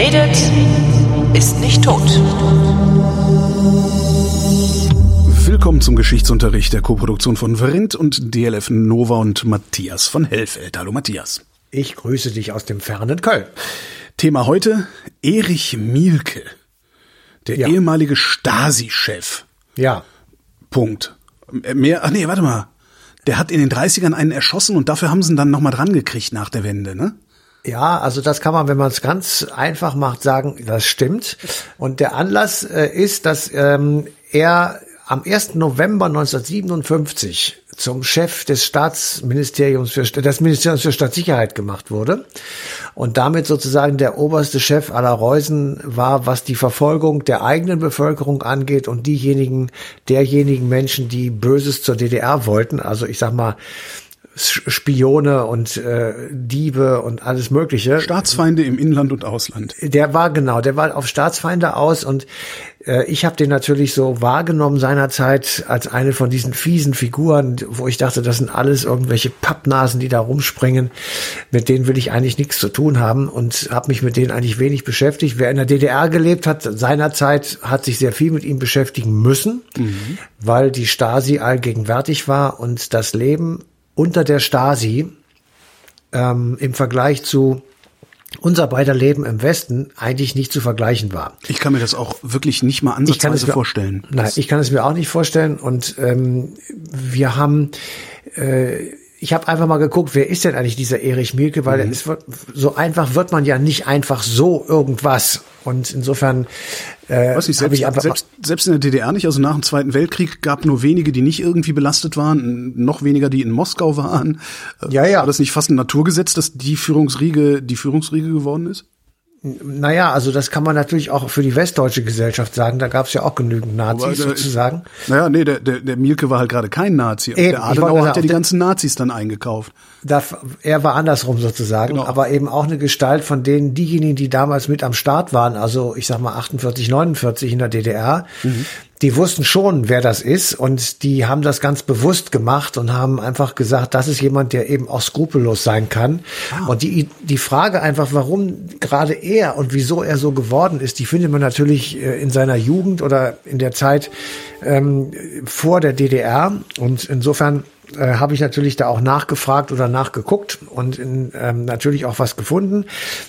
redet, ist nicht tot. Willkommen zum Geschichtsunterricht der Koproduktion von Vrindt und DLF Nova und Matthias von Hellfeld. Hallo Matthias. Ich grüße dich aus dem fernen Köln. Thema heute Erich Mielke, der Ja. ehemalige Stasi-Chef. Ja, Punkt. Mehr, ach nee, warte mal. Der hat in den 30ern einen erschossen und dafür haben sie ihn dann nochmal dran gekriegt nach der Wende, ne? Ja, also das kann man, wenn man es ganz einfach macht, sagen, das stimmt. Und der Anlass äh, ist, dass ähm, er am 1. November 1957 zum Chef des Staatsministeriums für des Ministeriums für Staatssicherheit gemacht wurde und damit sozusagen der oberste Chef aller Reusen war, was die Verfolgung der eigenen Bevölkerung angeht und diejenigen derjenigen Menschen, die Böses zur DDR wollten, also ich sag mal Spione und äh, Diebe und alles Mögliche. Staatsfeinde im Inland und Ausland. Der war genau, der war auf Staatsfeinde aus und äh, ich habe den natürlich so wahrgenommen seinerzeit als eine von diesen fiesen Figuren, wo ich dachte, das sind alles irgendwelche Pappnasen, die da rumspringen. Mit denen will ich eigentlich nichts zu tun haben und habe mich mit denen eigentlich wenig beschäftigt. Wer in der DDR gelebt hat, seinerzeit hat sich sehr viel mit ihm beschäftigen müssen, weil die Stasi allgegenwärtig war und das Leben unter der Stasi ähm, im Vergleich zu unser beider Leben im Westen eigentlich nicht zu vergleichen war. Ich kann mir das auch wirklich nicht mal Ich kann es ansatzweise mir, vorstellen. Nein, ich kann es mir auch nicht vorstellen. Und ähm, wir haben, äh, ich habe einfach mal geguckt, wer ist denn eigentlich dieser Erich Mielke, weil Mhm. es wird, so einfach wird man ja nicht einfach so irgendwas. Und insofern äh, Was ich selbst, ich einfach selbst, selbst in der DDR nicht, also nach dem Zweiten Weltkrieg gab nur wenige, die nicht irgendwie belastet waren, noch weniger, die in Moskau waren. Ja, ja. War das nicht fast ein Naturgesetz, dass die Führungsriege die Führungsriege geworden ist? Naja, also das kann man natürlich auch für die westdeutsche Gesellschaft sagen. Da gab es ja auch genügend Nazis Aber, äh, sozusagen. Naja, nee, der, der, der Mielke war halt gerade kein Nazi. Eben, der Adenauer sagen, hat ja die der- ganzen Nazis dann eingekauft. Da, er war andersrum sozusagen, Genau. aber eben auch eine Gestalt von denen, diejenigen, die damals mit am Start waren, also ich sag mal 48, 49 in der DDR, die wussten schon, wer das ist und die haben das ganz bewusst gemacht und haben einfach gesagt, das ist jemand, der eben auch skrupellos sein kann. Und die, die Frage einfach, warum gerade er und wieso er so geworden ist, die findet man natürlich äh, in seiner Jugend oder in der Zeit ähm, vor der DDR und insofern äh, habe ich natürlich da auch nachgefragt oder nachgeguckt und in, ähm, natürlich auch was gefunden.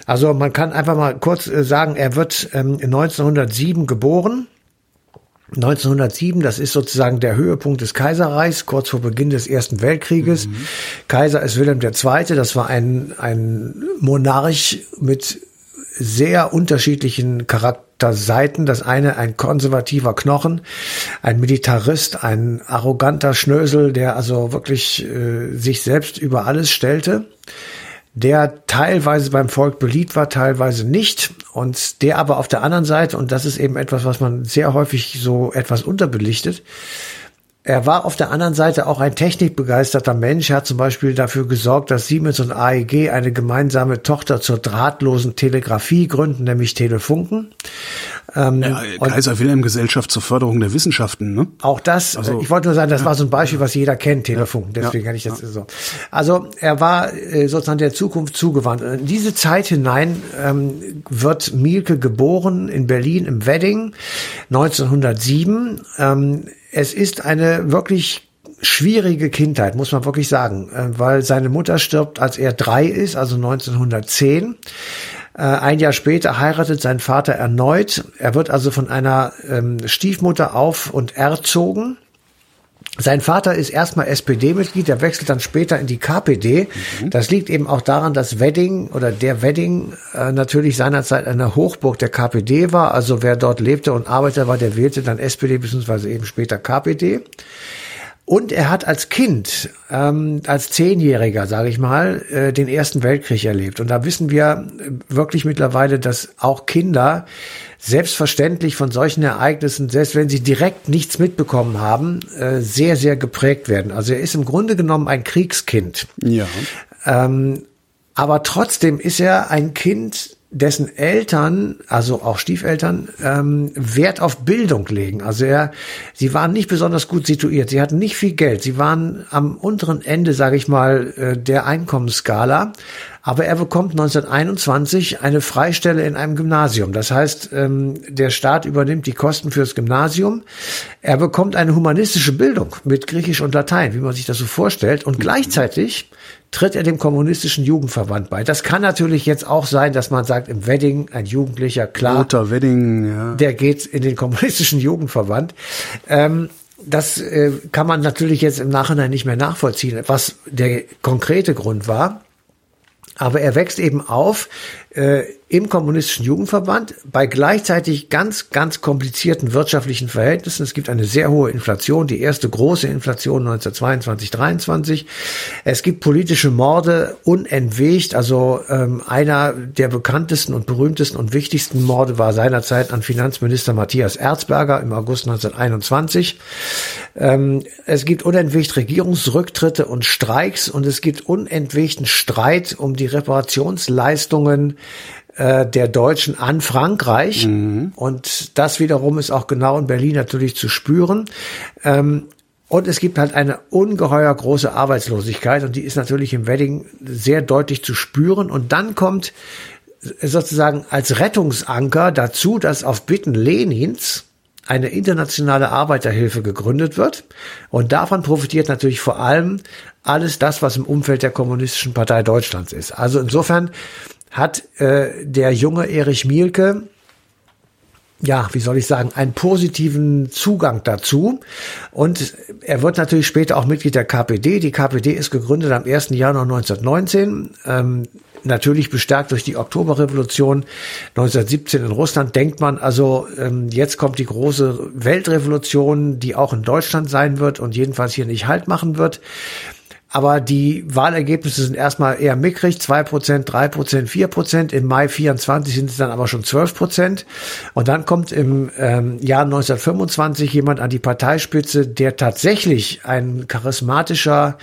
Also man kann einfach mal kurz äh, sagen, er wird ähm, 1907 geboren. 1907, das ist sozusagen der Höhepunkt des Kaiserreichs, kurz vor Beginn des Ersten Weltkrieges. Kaiser ist Wilhelm II., das war ein, ein Monarch mit sehr unterschiedlichen Charakterseiten. Das eine ein konservativer Knochen, ein Militarist, ein arroganter Schnösel, der also wirklich äh, sich selbst über alles stellte der teilweise beim Volk beliebt war, teilweise nicht. Und der aber auf der anderen Seite, und das ist eben etwas, was man sehr häufig so etwas unterbelichtet, er war auf der anderen Seite auch ein technikbegeisterter Mensch. Er hat zum Beispiel dafür gesorgt, dass Siemens und AEG eine gemeinsame Tochter zur drahtlosen Telegrafie gründen, nämlich Telefunken. Ähm, Ja, Kaiser Wilhelm Gesellschaft zur Förderung der Wissenschaften, ne? auch das, Also- ich wollte nur sagen, das war so ein Beispiel, was jeder kennt, Telefunken. Deswegen kann ich das so. Also er war äh, sozusagen der Zukunft zugewandt. In diese Zeit hinein ähm, wird Mielke geboren in Berlin im Wedding 1907. Ähm, es ist eine wirklich schwierige Kindheit, muss man wirklich sagen, äh, weil seine Mutter stirbt, als er drei ist, also 1910. Äh, Ein Jahr später heiratet sein Vater erneut. Er wird also von einer ähm, Stiefmutter auf und erzogen. Sein Vater ist erstmal SPD-Mitglied, der wechselt dann später in die KPD. Das liegt eben auch daran, dass Wedding oder der Wedding äh, natürlich seinerzeit eine Hochburg der KPD war. Also wer dort lebte und arbeitete, war, der wählte dann SPD beziehungsweise eben später KPD. Und er hat als Kind, ähm, als Zehnjähriger, sage ich mal, äh, den Ersten Weltkrieg erlebt. Und da wissen wir äh, wirklich mittlerweile, dass auch Kinder selbstverständlich von solchen Ereignissen, selbst wenn sie direkt nichts mitbekommen haben, äh, sehr, sehr geprägt werden. Also er ist im Grunde genommen ein Kriegskind. Ja. Ähm, aber trotzdem ist er ein Kind, dessen Eltern, also auch Stiefeltern, ähm, Wert auf Bildung legen. Also er, sie waren nicht besonders gut situiert, sie hatten nicht viel Geld, sie waren am unteren Ende, sage ich mal, äh, der Einkommensskala. Aber er bekommt 1921 eine Freistelle in einem Gymnasium. Das heißt, ähm, der Staat übernimmt die Kosten fürs Gymnasium. Er bekommt eine humanistische Bildung mit Griechisch und Latein, wie man sich das so vorstellt. Und gleichzeitig tritt er dem kommunistischen Jugendverband bei. Das kann natürlich jetzt auch sein, dass man sagt, im Wedding ein Jugendlicher, klar, Roter Wedding, ja. der geht in den kommunistischen Jugendverband. Ähm, das äh, kann man natürlich jetzt im Nachhinein nicht mehr nachvollziehen, was der konkrete Grund war. Aber er wächst eben auf äh, im kommunistischen Jugendverband bei gleichzeitig ganz, ganz komplizierten wirtschaftlichen Verhältnissen. Es gibt eine sehr hohe Inflation, die erste große Inflation 1922, 23. Es gibt politische Morde unentwegt. Also ähm, einer der bekanntesten und berühmtesten und wichtigsten Morde war seinerzeit an Finanzminister Matthias Erzberger im August 1921. Ähm, es gibt unentwegt Regierungsrücktritte und Streiks und es gibt unentwegten Streit um die Reparationsleistungen äh, der Deutschen an Frankreich. Mhm. Und das wiederum ist auch genau in Berlin natürlich zu spüren. Ähm, und es gibt halt eine ungeheuer große Arbeitslosigkeit und die ist natürlich im Wedding sehr deutlich zu spüren. Und dann kommt sozusagen als Rettungsanker dazu, dass auf Bitten Lenins eine internationale Arbeiterhilfe gegründet wird. Und davon profitiert natürlich vor allem alles das, was im Umfeld der Kommunistischen Partei Deutschlands ist. Also insofern hat äh, der junge Erich Mielke ja, wie soll ich sagen, einen positiven Zugang dazu. Und er wird natürlich später auch Mitglied der KPD. Die KPD ist gegründet am 1. Januar 1919. Ähm, natürlich bestärkt durch die Oktoberrevolution 1917 in Russland, denkt man also, ähm, jetzt kommt die große Weltrevolution, die auch in Deutschland sein wird und jedenfalls hier nicht Halt machen wird. Aber die Wahlergebnisse sind erstmal eher mickrig, zwei Prozent, drei Prozent, vier Prozent. Im Mai 24 sind es dann aber schon zwölf Prozent. Und dann kommt im ähm, Jahr 1925 jemand an die Parteispitze, der tatsächlich ein charismatischer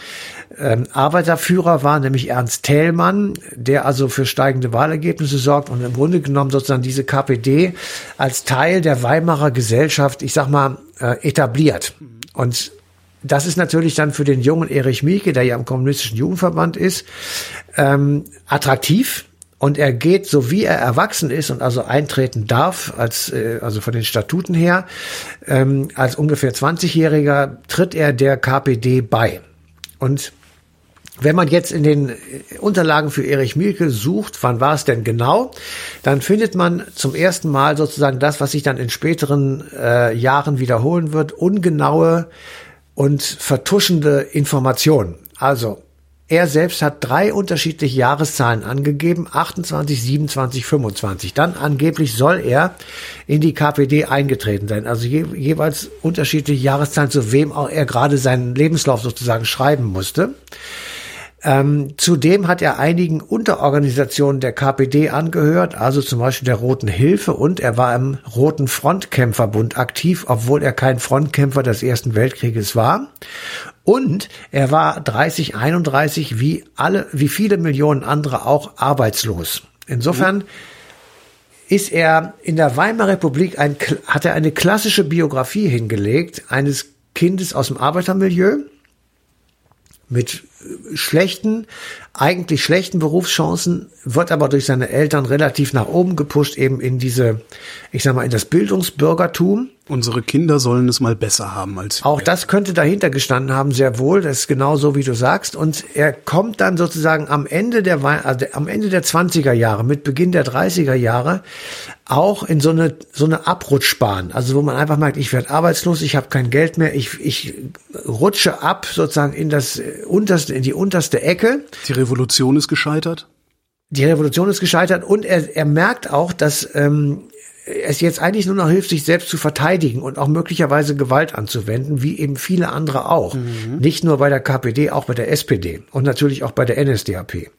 ähm, Arbeiterführer war, nämlich Ernst Thälmann, der also für steigende Wahlergebnisse sorgt und im Grunde genommen sozusagen diese KPD als Teil der Weimarer Gesellschaft, ich sag mal, äh, etabliert. Und das ist natürlich dann für den jungen Erich Mielke, der ja im kommunistischen Jugendverband ist, ähm, attraktiv. Und er geht, so wie er erwachsen ist und also eintreten darf, als, äh, also von den Statuten her, ähm, als ungefähr 20-Jähriger tritt er der KPD bei. Und wenn man jetzt in den Unterlagen für Erich Mielke sucht, wann war es denn genau, dann findet man zum ersten Mal sozusagen das, was sich dann in späteren äh, Jahren wiederholen wird, ungenaue und vertuschende Informationen. Also, er selbst hat drei unterschiedliche Jahreszahlen angegeben, 28, 27, 25. Dann angeblich soll er in die KPD eingetreten sein. Also je, jeweils unterschiedliche Jahreszahlen, zu wem auch er gerade seinen Lebenslauf sozusagen schreiben musste. Ähm, zudem hat er einigen Unterorganisationen der KPD angehört, also zum Beispiel der Roten Hilfe und er war im Roten Frontkämpferbund aktiv, obwohl er kein Frontkämpfer des Ersten Weltkrieges war. Und er war 30, 31 wie alle, wie viele Millionen andere auch arbeitslos. Insofern ist er in der Weimarer Republik ein, hat er eine klassische Biografie hingelegt eines Kindes aus dem Arbeitermilieu mit schlechten, eigentlich schlechten Berufschancen, wird aber durch seine Eltern relativ nach oben gepusht, eben in diese, ich sag mal, in das Bildungsbürgertum. Unsere Kinder sollen es mal besser haben als wir. Auch das könnte dahinter gestanden haben, sehr wohl. Das ist genau so, wie du sagst. Und er kommt dann sozusagen am Ende der, also am Ende der 20er Jahre, mit Beginn der 30er Jahre, auch in so eine, so eine Abrutschbahn. Also wo man einfach merkt, ich werde arbeitslos, ich habe kein Geld mehr, ich, ich rutsche ab sozusagen in das unterste, in die unterste Ecke. Die Revolution ist gescheitert? Die Revolution ist gescheitert und er, er merkt auch, dass ähm, es jetzt eigentlich nur noch hilft, sich selbst zu verteidigen und auch möglicherweise Gewalt anzuwenden, wie eben viele andere auch. Mhm. Nicht nur bei der KPD, auch bei der SPD und natürlich auch bei der NSDAP.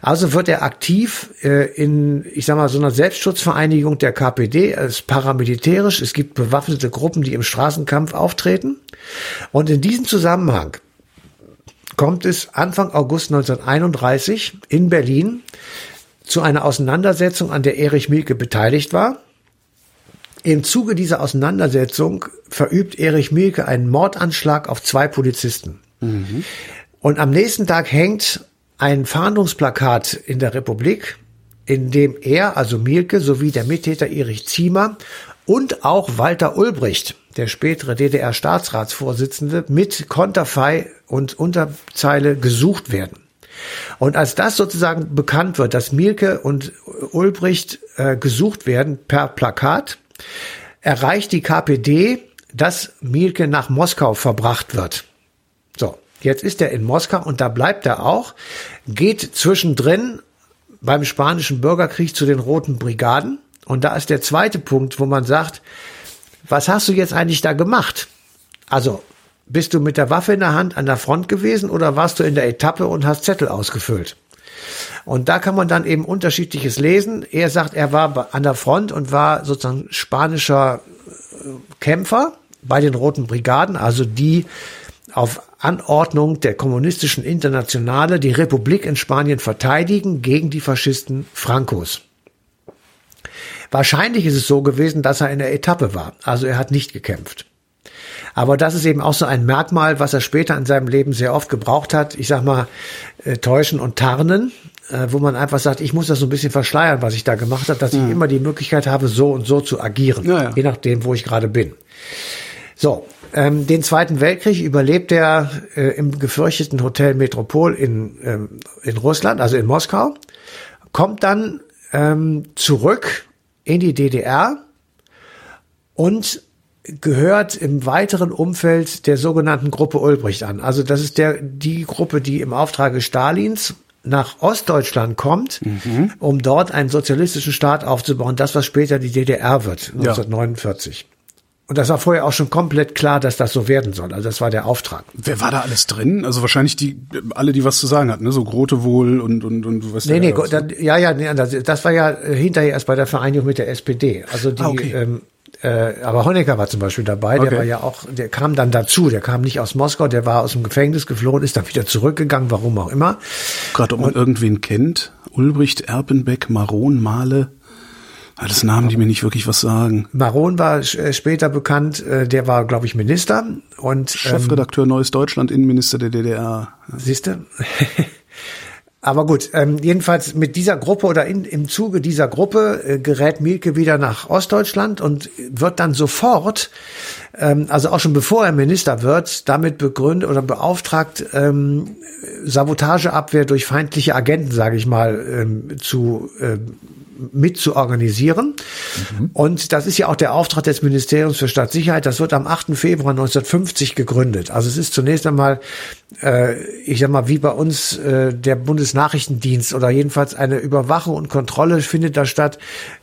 Also wird er aktiv äh, in, ich sag mal, so einer Selbstschutzvereinigung der KPD, es ist paramilitärisch, es gibt bewaffnete Gruppen, die im Straßenkampf auftreten. Und in diesem Zusammenhang kommt es Anfang August 1931 in Berlin zu einer Auseinandersetzung, an der Erich Mielke beteiligt war. Im Zuge dieser Auseinandersetzung verübt Erich Mielke einen Mordanschlag auf zwei Polizisten. Mhm. Und am nächsten Tag hängt ein Fahndungsplakat in der Republik, in dem er, also Mielke, sowie der Mittäter Erich Ziemer und auch Walter Ulbricht, der spätere DDR-Staatsratsvorsitzende, mit Konterfei und Unterzeile gesucht werden. Und als das sozusagen bekannt wird, dass Mielke und Ulbricht äh, gesucht werden per Plakat, erreicht die KPD, dass Mielke nach Moskau verbracht wird. So, jetzt ist er in Moskau und da bleibt er auch, geht zwischendrin beim spanischen Bürgerkrieg zu den Roten Brigaden. Und da ist der zweite Punkt, wo man sagt, was hast du jetzt eigentlich da gemacht? Also, bist du mit der Waffe in der Hand an der Front gewesen oder warst du in der Etappe und hast Zettel ausgefüllt? Und da kann man dann eben unterschiedliches lesen. Er sagt, er war an der Front und war sozusagen spanischer äh, Kämpfer bei den Roten Brigaden, also die auf Anordnung der kommunistischen Internationale die Republik in Spanien verteidigen gegen die Faschisten Francos. Wahrscheinlich ist es so gewesen, dass er in der Etappe war, also er hat nicht gekämpft. Aber das ist eben auch so ein Merkmal, was er später in seinem Leben sehr oft gebraucht hat. Ich sag mal, äh, täuschen und tarnen, äh, wo man einfach sagt, ich muss das so ein bisschen verschleiern, was ich da gemacht habe, dass mhm. ich immer die Möglichkeit habe, so und so zu agieren, ja, ja. je nachdem, wo ich gerade bin. So, ähm, den Zweiten Weltkrieg überlebt er äh, im gefürchteten Hotel Metropol in, ähm, in Russland, also in Moskau, kommt dann ähm, zurück in die DDR und gehört im weiteren Umfeld der sogenannten Gruppe Ulbricht an. Also das ist der, die Gruppe, die im Auftrage Stalins nach Ostdeutschland kommt, mhm. um dort einen sozialistischen Staat aufzubauen, das was später die DDR wird, 1949. Ja. Und das war vorher auch schon komplett klar, dass das so werden soll. Also das war der Auftrag. Wer war da alles drin? Also wahrscheinlich die alle, die was zu sagen hatten, ne? So Grote wohl und und und was. Nee, nee, da, ja, ja, nee, das, war ja hinterher erst bei der Vereinigung mit der SPD. Also die, ah, okay. ähm, äh, aber Honecker war zum Beispiel dabei, der okay. war ja auch, der kam dann dazu, der kam nicht aus Moskau, der war aus dem Gefängnis geflohen, ist dann wieder zurückgegangen, warum auch immer. Gerade ob man und, irgendwen kennt, Ulbricht, Erpenbeck, Maron, Male. Alles Namen, die mir nicht wirklich was sagen. Maron war äh, später bekannt, äh, der war, glaube ich, Minister und Chefredakteur ähm, Neues Deutschland, Innenminister der DDR. Siehst du? Aber gut, ähm, jedenfalls mit dieser Gruppe oder in, im Zuge dieser Gruppe äh, gerät Mielke wieder nach Ostdeutschland und wird dann sofort, ähm, also auch schon bevor er Minister wird, damit begründet oder beauftragt, ähm, Sabotageabwehr durch feindliche Agenten, sage ich mal, ähm, zu äh, mit zu organisieren. Mhm. Und das ist ja auch der Auftrag des Ministeriums für Staatssicherheit. Das wird am 8. Februar 1950 gegründet. Also es ist zunächst einmal, äh, ich sag mal, wie bei uns äh, der Bundesnachrichtendienst oder jedenfalls eine Überwachung und Kontrolle findet da statt.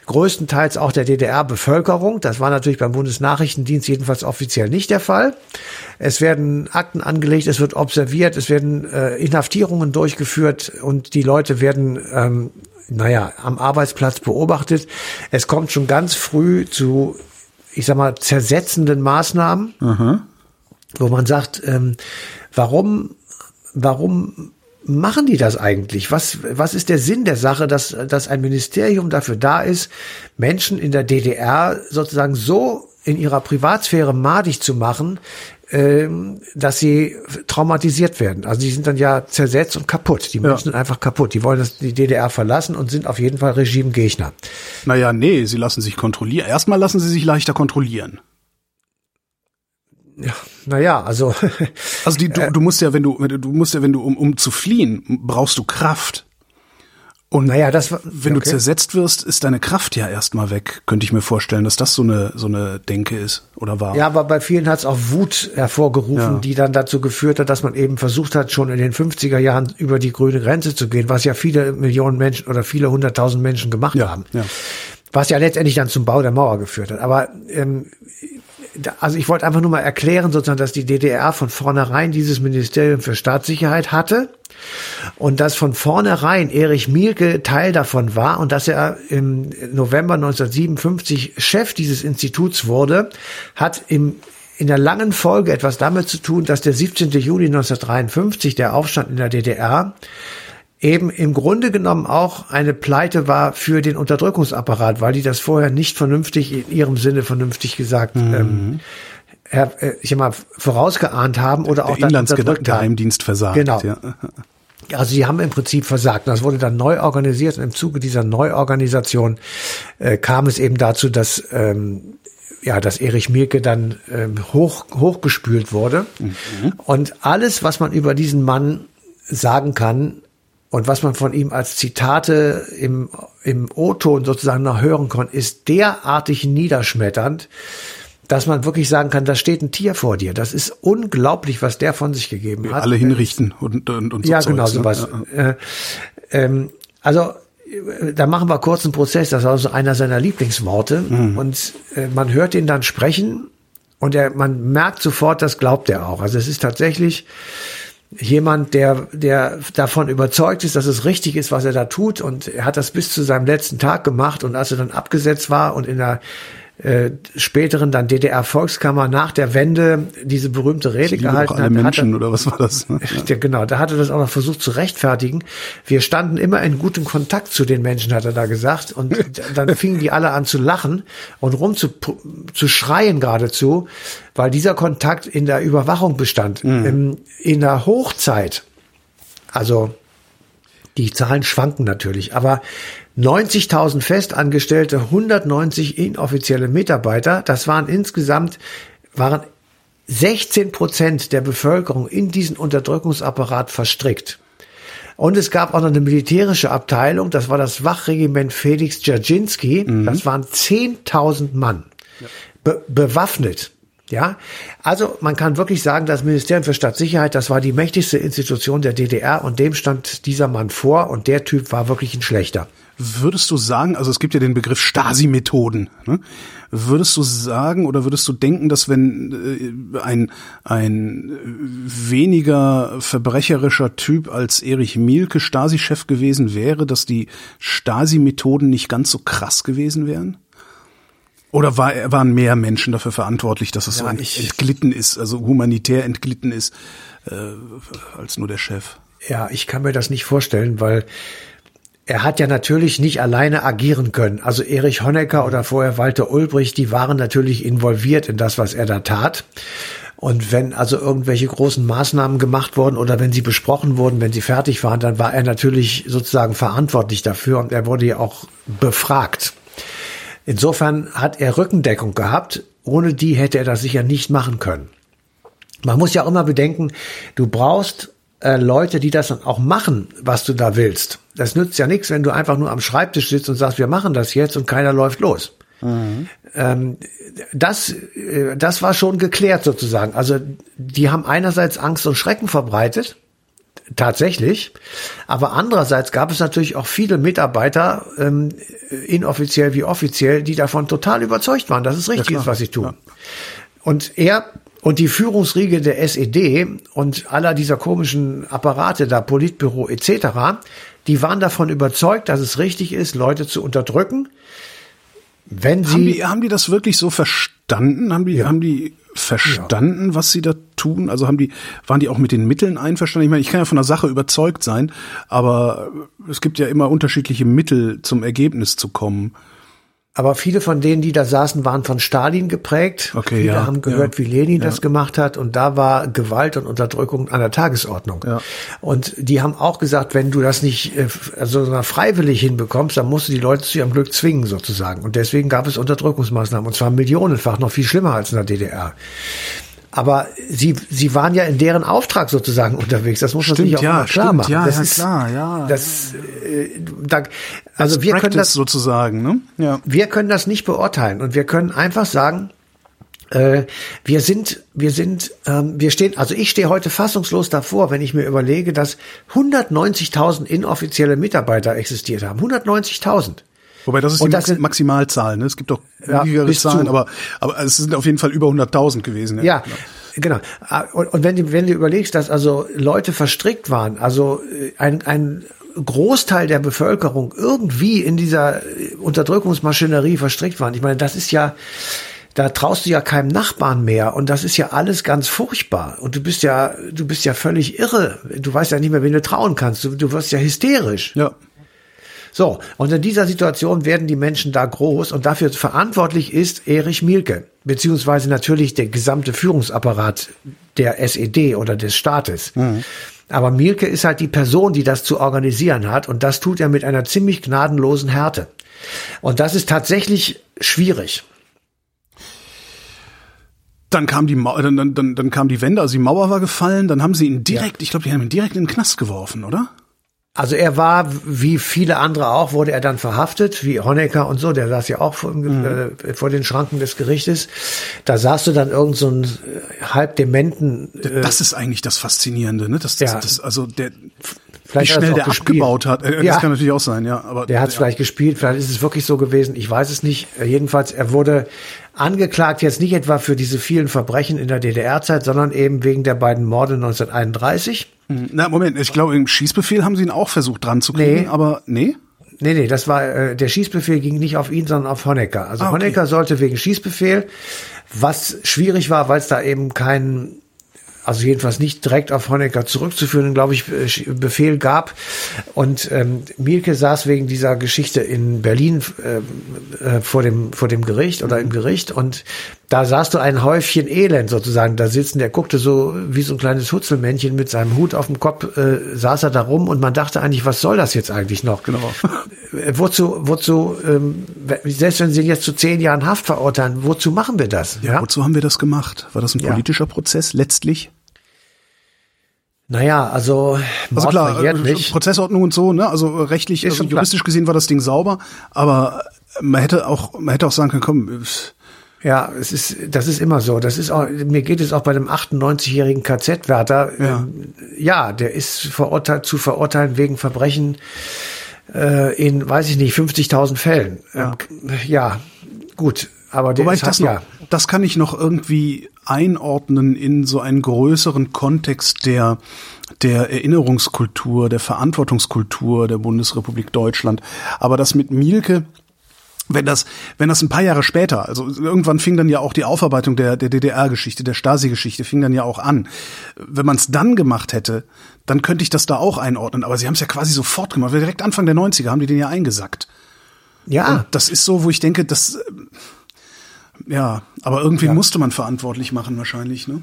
Größtenteils auch der DDR-Bevölkerung. Das war natürlich beim Bundesnachrichtendienst jedenfalls offiziell nicht der Fall. Es werden Akten angelegt, es wird observiert, es werden äh, Inhaftierungen durchgeführt und die Leute werden ähm, naja, am Arbeitsplatz beobachtet. Es kommt schon ganz früh zu, ich sag mal, zersetzenden Maßnahmen, Aha. wo man sagt, ähm, warum, warum machen die das eigentlich? Was, was ist der Sinn der Sache, dass, dass ein Ministerium dafür da ist, Menschen in der DDR sozusagen so in ihrer Privatsphäre madig zu machen, dass sie traumatisiert werden. Also die sind dann ja zersetzt und kaputt. Die Menschen ja. sind einfach kaputt. Die wollen das, die DDR verlassen und sind auf jeden Fall Regimegegner. Naja, nee, sie lassen sich kontrollieren. Erstmal lassen sie sich leichter kontrollieren. Ja, naja, also. also die, du, du musst ja, wenn du, du musst ja, wenn du, um, um zu fliehen, brauchst du Kraft. Und naja, das war, wenn okay. du zersetzt wirst, ist deine Kraft ja erstmal weg. Könnte ich mir vorstellen, dass das so eine so eine Denke ist oder war. Ja, aber bei vielen hat es auch Wut hervorgerufen, ja. die dann dazu geführt hat, dass man eben versucht hat, schon in den 50er Jahren über die grüne Grenze zu gehen, was ja viele Millionen Menschen oder viele hunderttausend Menschen gemacht ja, haben. Ja. Was ja letztendlich dann zum Bau der Mauer geführt hat. Aber ähm, also ich wollte einfach nur mal erklären, sozusagen, dass die DDR von vornherein dieses Ministerium für Staatssicherheit hatte und dass von vornherein Erich Mielke Teil davon war und dass er im November 1957 Chef dieses Instituts wurde, hat im in der langen Folge etwas damit zu tun, dass der 17. Juli 1953, der Aufstand in der DDR, eben im Grunde genommen auch eine Pleite war für den Unterdrückungsapparat, weil die das vorher nicht vernünftig, in ihrem Sinne vernünftig gesagt, mhm. ähm, äh, ich mal vorausgeahnt haben oder auch der Inlandsgeheimdienst versagt. Genau. Ja. Also sie haben im Prinzip versagt. Das wurde dann neu organisiert und im Zuge dieser Neuorganisation äh, kam es eben dazu, dass ähm, ja, dass Erich Mielke dann ähm, hoch hochgespült wurde. Mhm. Und alles, was man über diesen Mann sagen kann und was man von ihm als Zitate im im O-Ton sozusagen noch hören konnte, ist derartig niederschmetternd, dass man wirklich sagen kann, da steht ein Tier vor dir. Das ist unglaublich, was der von sich gegeben Wir hat. Alle hinrichten und, und, und so Ja, genau, sowas. Ne? Äh, ähm, also da machen wir kurz einen Prozess. Das war so einer seiner Lieblingsworte. Mhm. Und äh, man hört ihn dann sprechen und er, man merkt sofort, das glaubt er auch. Also es ist tatsächlich jemand, der, der davon überzeugt ist, dass es richtig ist, was er da tut. Und er hat das bis zu seinem letzten Tag gemacht. Und als er dann abgesetzt war und in der äh, späteren dann DDR-Volkskammer nach der Wende diese berühmte Rede gehalten alle hat. Menschen, er, oder was war das? Ne? Ja. Genau, da hatte das auch noch versucht zu rechtfertigen. Wir standen immer in gutem Kontakt zu den Menschen, hat er da gesagt. Und dann fingen die alle an zu lachen und rum zu, zu schreien geradezu, weil dieser Kontakt in der Überwachung bestand. Mhm. In, in der Hochzeit, also die Zahlen schwanken natürlich, aber 90.000 Festangestellte, 190 inoffizielle Mitarbeiter. Das waren insgesamt, waren 16 Prozent der Bevölkerung in diesen Unterdrückungsapparat verstrickt. Und es gab auch noch eine militärische Abteilung, das war das Wachregiment Felix Dzerzhinsky. Mhm. Das waren 10.000 Mann, be bewaffnet. Ja, also man kann wirklich sagen, das Ministerium für Stadtsicherheit, das war die mächtigste Institution der DDR und dem stand dieser Mann vor und der Typ war wirklich ein schlechter. Würdest du sagen, also es gibt ja den Begriff Stasi-Methoden, ne? würdest du sagen oder würdest du denken, dass wenn äh, ein, ein weniger verbrecherischer Typ als Erich Mielke Stasi-Chef gewesen wäre, dass die Stasi-Methoden nicht ganz so krass gewesen wären? Oder war, waren mehr Menschen dafür verantwortlich, dass es ja, so entglitten ist, also humanitär entglitten ist, äh, als nur der Chef? Ja, ich kann mir das nicht vorstellen, weil er hat ja natürlich nicht alleine agieren können. Also Erich Honecker oder vorher Walter Ulbricht, die waren natürlich involviert in das, was er da tat. Und wenn also irgendwelche großen Maßnahmen gemacht wurden oder wenn sie besprochen wurden, wenn sie fertig waren, dann war er natürlich sozusagen verantwortlich dafür und er wurde ja auch befragt. Insofern hat er Rückendeckung gehabt. Ohne die hätte er das sicher nicht machen können. Man muss ja auch immer bedenken, du brauchst äh, Leute, die das dann auch machen, was du da willst. Das nützt ja nichts, wenn du einfach nur am Schreibtisch sitzt und sagst, wir machen das jetzt und keiner läuft los. Mhm. Ähm, das, äh, das war schon geklärt sozusagen. Also die haben einerseits Angst und Schrecken verbreitet, tatsächlich, aber andererseits gab es natürlich auch viele Mitarbeiter, ähm, inoffiziell wie offiziell, die davon total überzeugt waren, dass es richtig ja, ist, was sie tun. Ja. Und er und die Führungsriege der SED und aller dieser komischen Apparate da, Politbüro etc., die waren davon überzeugt, dass es richtig ist, Leute zu unterdrücken. Wenn sie haben die, haben die das wirklich so verstanden? Haben die, ja. haben die verstanden, ja. was sie da tun? Also haben die, waren die auch mit den Mitteln einverstanden? Ich meine, ich kann ja von der Sache überzeugt sein, aber es gibt ja immer unterschiedliche Mittel, zum Ergebnis zu kommen. Aber viele von denen, die da saßen, waren von Stalin geprägt. Okay, viele ja, haben gehört, ja, wie Lenin ja. das gemacht hat. Und da war Gewalt und Unterdrückung an der Tagesordnung. Ja. Und die haben auch gesagt, wenn du das nicht äh, also freiwillig hinbekommst, dann musst du die Leute zu ihrem Glück zwingen, sozusagen. Und deswegen gab es Unterdrückungsmaßnahmen. Und zwar millionenfach, noch viel schlimmer als in der DDR. Aber sie, sie waren ja in deren Auftrag sozusagen unterwegs. Das muss man sich auch ja, klar stimmt, machen. Ja, das ja, ist, klar, ja. Das, äh, da, also As wir können das sozusagen, ne? Ja. Wir können das nicht beurteilen und wir können einfach sagen, äh, wir sind, wir sind, ähm, wir stehen, also ich stehe heute fassungslos davor, wenn ich mir überlege, dass 190.000 inoffizielle Mitarbeiter existiert haben. 190.000. Wobei das ist und die das Maximalzahl. Ne? Es gibt auch ja, niedrigere Zahlen, aber, aber es sind auf jeden Fall über 100.000 gewesen. Ja, ja. Genau. Und, und wenn, du, wenn du überlegst, dass also Leute verstrickt waren, also äh, ein, ein Großteil der Bevölkerung irgendwie in dieser äh, Unterdrückungsmaschinerie verstrickt waren. Ich meine, das ist ja, da traust du ja keinem Nachbarn mehr und das ist ja alles ganz furchtbar und du bist ja, du bist ja völlig irre. Du weißt ja nicht mehr, wen du trauen kannst. Du, du wirst ja hysterisch. Ja. So, und in dieser Situation werden die Menschen da groß und dafür verantwortlich ist Erich Mielke, beziehungsweise natürlich der gesamte Führungsapparat der SED oder des Staates. Mhm. Aber Mielke ist halt die Person, die das zu organisieren hat und das tut er mit einer ziemlich gnadenlosen Härte. Und das ist tatsächlich schwierig. Dann kam die Mauer, dann, dann, dann, dann kam die Wende, also die Mauer war gefallen, dann haben sie ihn direkt, ja. ich glaube, die haben ihn direkt in den Knast geworfen, oder? Also er war, wie viele andere auch, wurde er dann verhaftet, wie Honecker und so, der saß ja auch vor, mhm. äh, vor den Schranken des Gerichtes. Da saß du dann irgend so einen äh, halb dementen. Äh, das ist eigentlich das Faszinierende, ne? Das, das, ja. das, also der, vielleicht wie schnell der gespielt. abgebaut hat. Äh, ja. Das kann natürlich auch sein, ja. Aber der hat es ja. vielleicht gespielt, vielleicht ist es wirklich so gewesen. Ich weiß es nicht. Äh, jedenfalls, er wurde angeklagt jetzt nicht etwa für diese vielen Verbrechen in der DDR-Zeit, sondern eben wegen der beiden Morde 1931 hm, na, Moment, ich glaube, im Schießbefehl haben sie ihn auch versucht dran zu kriegen, nee. aber nee? Nee, nee, das war, äh, der Schießbefehl ging nicht auf ihn, sondern auf Honecker. Also ah, okay. Honecker sollte wegen Schießbefehl, was schwierig war, weil es da eben keinen also jedenfalls nicht direkt auf Honecker zurückzuführen, glaube ich, äh, Befehl gab. Und ähm, Mielke saß wegen dieser Geschichte in Berlin äh, äh, vor dem vor dem Gericht oder im Gericht und da saß du ein Häufchen Elend sozusagen da sitzen. Der guckte so wie so ein kleines Hutzelmännchen mit seinem Hut auf dem Kopf, äh, saß er da rum und man dachte eigentlich, was soll das jetzt eigentlich noch? Genau. Äh, wozu, wozu, ähm, selbst wenn sie ihn jetzt zu zehn Jahren Haft verurteilen, wozu machen wir das? Ja, ja? wozu haben wir das gemacht? War das ein politischer ja. Prozess letztlich? Naja, also, Mord also klar, äh. Prozessordnung und so, ne? Also rechtlich, also juristisch klar. gesehen war das Ding sauber, aber man hätte auch, man hätte auch sagen können, komm. Ja, es ist, das ist immer so. Das ist auch, mir geht es auch bei dem 98-jährigen KZ-Wärter. Ja. Ähm, ja, der ist verurteilt, zu verurteilen wegen Verbrechen äh, in, weiß ich nicht, 50.000 Fällen. Ja. Ähm, ja, gut. Aber der Wobei ich das, noch, ja. das kann ich noch irgendwie einordnen in so einen größeren Kontext der, der Erinnerungskultur, der Verantwortungskultur der Bundesrepublik Deutschland. Aber das mit Mielke, wenn das, wenn das ein paar Jahre später, also irgendwann fing dann ja auch die Aufarbeitung der, der DDR-Geschichte, der Stasi-Geschichte, fing dann ja auch an. Wenn man es dann gemacht hätte, dann könnte ich das da auch einordnen. Aber sie haben es ja quasi sofort gemacht. Direkt Anfang der 90er haben die den ja eingesackt. Ja. Und das ist so, wo ich denke, das, ja, aber irgendwie ja. musste man verantwortlich machen wahrscheinlich, ne?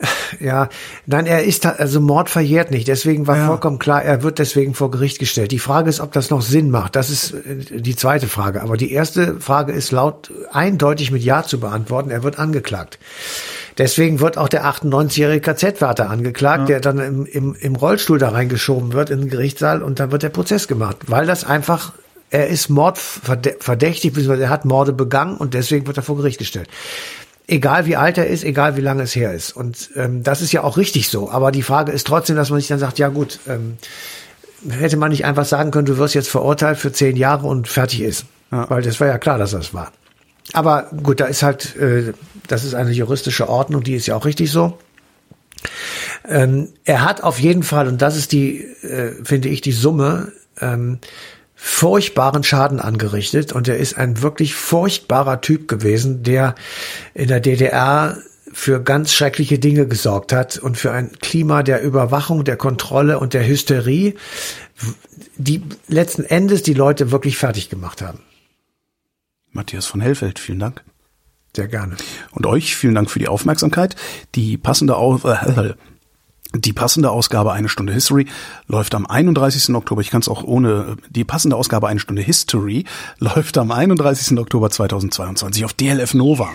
Ja, nein, er ist also Mord verjährt nicht. Deswegen war ja. vollkommen klar, er wird deswegen vor Gericht gestellt. Die Frage ist, ob das noch Sinn macht. Das ist äh, die zweite Frage. Aber die erste Frage ist laut eindeutig mit Ja zu beantworten. Er wird angeklagt. Deswegen wird auch der 98-jährige KZ-Wärter angeklagt, ja. der dann im, im, im Rollstuhl da reingeschoben wird in den Gerichtssaal und dann wird der Prozess gemacht, weil das einfach er ist mordverdächtig, beziehungsweise er hat Morde begangen und deswegen wird er vor Gericht gestellt. Egal wie alt er ist, egal wie lange es her ist. Und ähm, das ist ja auch richtig so. Aber die Frage ist trotzdem, dass man sich dann sagt, ja gut, ähm, hätte man nicht einfach sagen können, du wirst jetzt verurteilt für zehn Jahre und fertig ist. Ja. Weil das war ja klar, dass das war. Aber gut, da ist halt, äh, das ist eine juristische Ordnung, die ist ja auch richtig so. Ähm, er hat auf jeden Fall, und das ist die, äh, finde ich, die Summe, ähm, furchtbaren Schaden angerichtet und er ist ein wirklich furchtbarer Typ gewesen, der in der DDR für ganz schreckliche Dinge gesorgt hat und für ein Klima der Überwachung, der Kontrolle und der Hysterie, die letzten Endes die Leute wirklich fertig gemacht haben. Matthias von Hellfeld, vielen Dank. Sehr gerne. Und euch vielen Dank für die Aufmerksamkeit. Die passende Auf äh, die passende Ausgabe Eine Stunde History läuft am 31. Oktober. Ich kann es auch ohne. Die passende Ausgabe Eine Stunde History läuft am 31. Oktober 2022 auf DLF Nova.